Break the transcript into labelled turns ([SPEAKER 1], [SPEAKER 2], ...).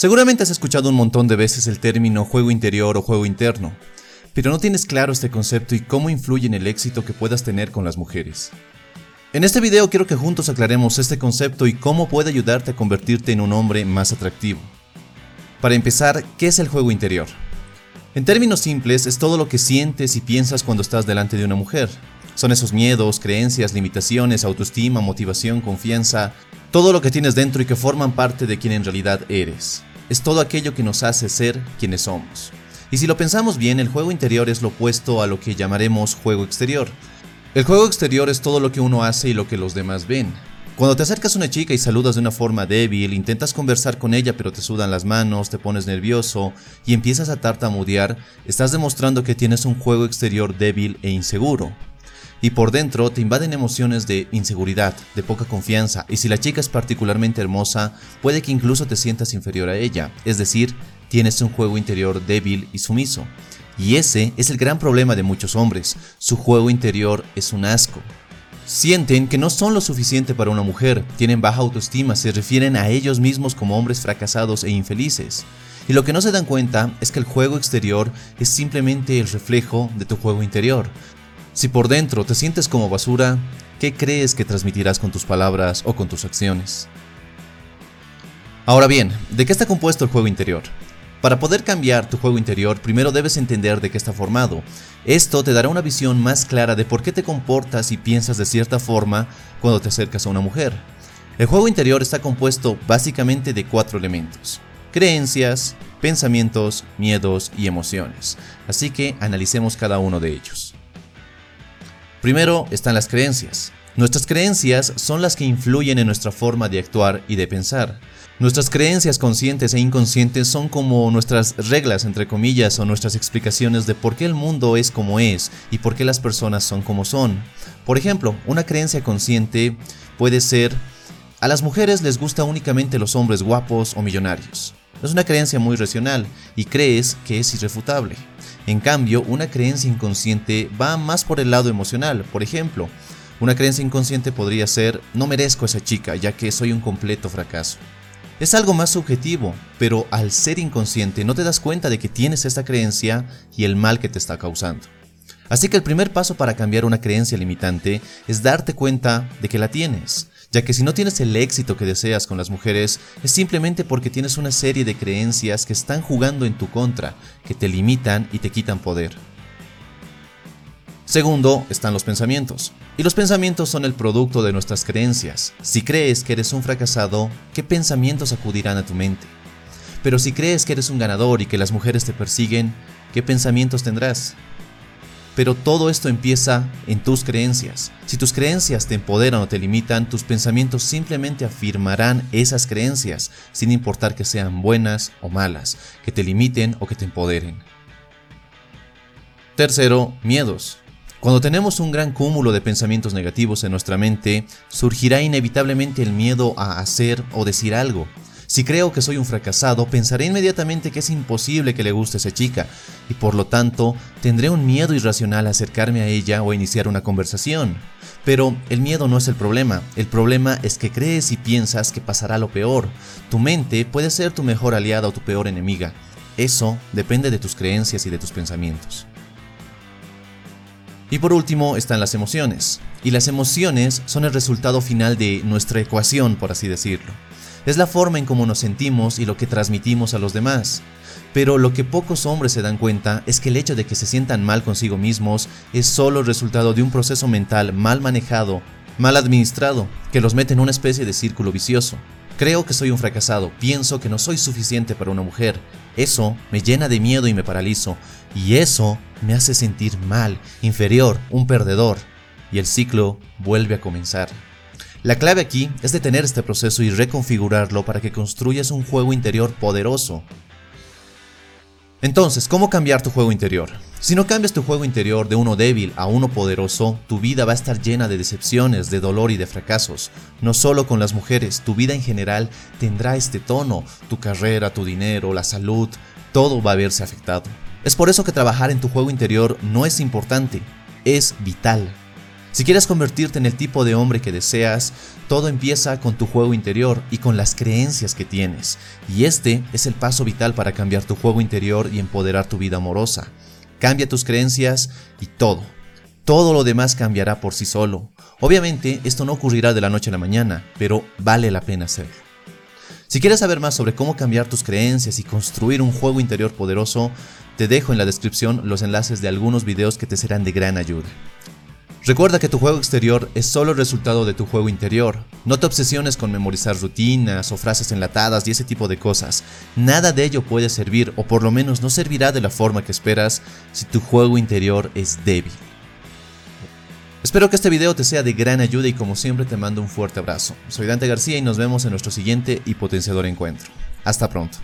[SPEAKER 1] Seguramente has escuchado un montón de veces el término juego interior o juego interno, pero no tienes claro este concepto y cómo influye en el éxito que puedas tener con las mujeres. En este video quiero que juntos aclaremos este concepto y cómo puede ayudarte a convertirte en un hombre más atractivo. Para empezar, ¿qué es el juego interior? En términos simples, es todo lo que sientes y piensas cuando estás delante de una mujer. Son esos miedos, creencias, limitaciones, autoestima, motivación, confianza, todo lo que tienes dentro y que forman parte de quien en realidad eres es todo aquello que nos hace ser quienes somos. Y si lo pensamos bien, el juego interior es lo opuesto a lo que llamaremos juego exterior. El juego exterior es todo lo que uno hace y lo que los demás ven. Cuando te acercas a una chica y saludas de una forma débil, intentas conversar con ella pero te sudan las manos, te pones nervioso y empiezas a tartamudear, estás demostrando que tienes un juego exterior débil e inseguro y por dentro te invaden emociones de inseguridad, de poca confianza, y si la chica es particularmente hermosa, puede que incluso te sientas inferior a ella, es decir, tienes un juego interior débil y sumiso. Y ese es el gran problema de muchos hombres, su juego interior es un asco. Sienten que no son lo suficiente para una mujer, tienen baja autoestima, se refieren a ellos mismos como hombres fracasados e infelices. Y lo que no se dan cuenta es que el juego exterior es simplemente el reflejo de tu juego interior. Si por dentro te sientes como basura, ¿qué crees que transmitirás con tus palabras o con tus acciones? Ahora bien, ¿de qué está compuesto el juego interior? Para poder cambiar tu juego interior, primero debes entender de qué está formado. Esto te dará una visión más clara de por qué te comportas y piensas de cierta forma cuando te acercas a una mujer. El juego interior está compuesto básicamente de cuatro elementos. Creencias, pensamientos, miedos y emociones. Así que analicemos cada uno de ellos. Primero están las creencias. Nuestras creencias son las que influyen en nuestra forma de actuar y de pensar. Nuestras creencias conscientes e inconscientes son como nuestras reglas, entre comillas, o nuestras explicaciones de por qué el mundo es como es y por qué las personas son como son. Por ejemplo, una creencia consciente puede ser, a las mujeres les gusta únicamente los hombres guapos o millonarios. Es una creencia muy racional y crees que es irrefutable. En cambio, una creencia inconsciente va más por el lado emocional. Por ejemplo, una creencia inconsciente podría ser no merezco a esa chica ya que soy un completo fracaso. Es algo más subjetivo, pero al ser inconsciente no te das cuenta de que tienes esta creencia y el mal que te está causando. Así que el primer paso para cambiar una creencia limitante es darte cuenta de que la tienes ya que si no tienes el éxito que deseas con las mujeres es simplemente porque tienes una serie de creencias que están jugando en tu contra, que te limitan y te quitan poder. Segundo, están los pensamientos. Y los pensamientos son el producto de nuestras creencias. Si crees que eres un fracasado, ¿qué pensamientos acudirán a tu mente? Pero si crees que eres un ganador y que las mujeres te persiguen, ¿qué pensamientos tendrás? Pero todo esto empieza en tus creencias. Si tus creencias te empoderan o te limitan, tus pensamientos simplemente afirmarán esas creencias, sin importar que sean buenas o malas, que te limiten o que te empoderen. Tercero, miedos. Cuando tenemos un gran cúmulo de pensamientos negativos en nuestra mente, surgirá inevitablemente el miedo a hacer o decir algo. Si creo que soy un fracasado, pensaré inmediatamente que es imposible que le guste esa chica, y por lo tanto tendré un miedo irracional a acercarme a ella o a iniciar una conversación. Pero el miedo no es el problema, el problema es que crees y piensas que pasará lo peor. Tu mente puede ser tu mejor aliada o tu peor enemiga. Eso depende de tus creencias y de tus pensamientos. Y por último están las emociones. Y las emociones son el resultado final de nuestra ecuación, por así decirlo es la forma en cómo nos sentimos y lo que transmitimos a los demás. Pero lo que pocos hombres se dan cuenta es que el hecho de que se sientan mal consigo mismos es solo el resultado de un proceso mental mal manejado, mal administrado, que los mete en una especie de círculo vicioso. Creo que soy un fracasado, pienso que no soy suficiente para una mujer. Eso me llena de miedo y me paralizo. Y eso me hace sentir mal, inferior, un perdedor. Y el ciclo vuelve a comenzar. La clave aquí es detener este proceso y reconfigurarlo para que construyas un juego interior poderoso. Entonces, ¿cómo cambiar tu juego interior? Si no cambias tu juego interior de uno débil a uno poderoso, tu vida va a estar llena de decepciones, de dolor y de fracasos. No solo con las mujeres, tu vida en general tendrá este tono, tu carrera, tu dinero, la salud, todo va a verse afectado. Es por eso que trabajar en tu juego interior no es importante, es vital. Si quieres convertirte en el tipo de hombre que deseas, todo empieza con tu juego interior y con las creencias que tienes. Y este es el paso vital para cambiar tu juego interior y empoderar tu vida amorosa. Cambia tus creencias y todo. Todo lo demás cambiará por sí solo. Obviamente esto no ocurrirá de la noche a la mañana, pero vale la pena hacerlo. Si quieres saber más sobre cómo cambiar tus creencias y construir un juego interior poderoso, te dejo en la descripción los enlaces de algunos videos que te serán de gran ayuda. Recuerda que tu juego exterior es solo el resultado de tu juego interior. No te obsesiones con memorizar rutinas o frases enlatadas y ese tipo de cosas. Nada de ello puede servir, o por lo menos no servirá de la forma que esperas, si tu juego interior es débil. Espero que este video te sea de gran ayuda y como siempre te mando un fuerte abrazo. Soy Dante García y nos vemos en nuestro siguiente y potenciador encuentro. Hasta pronto.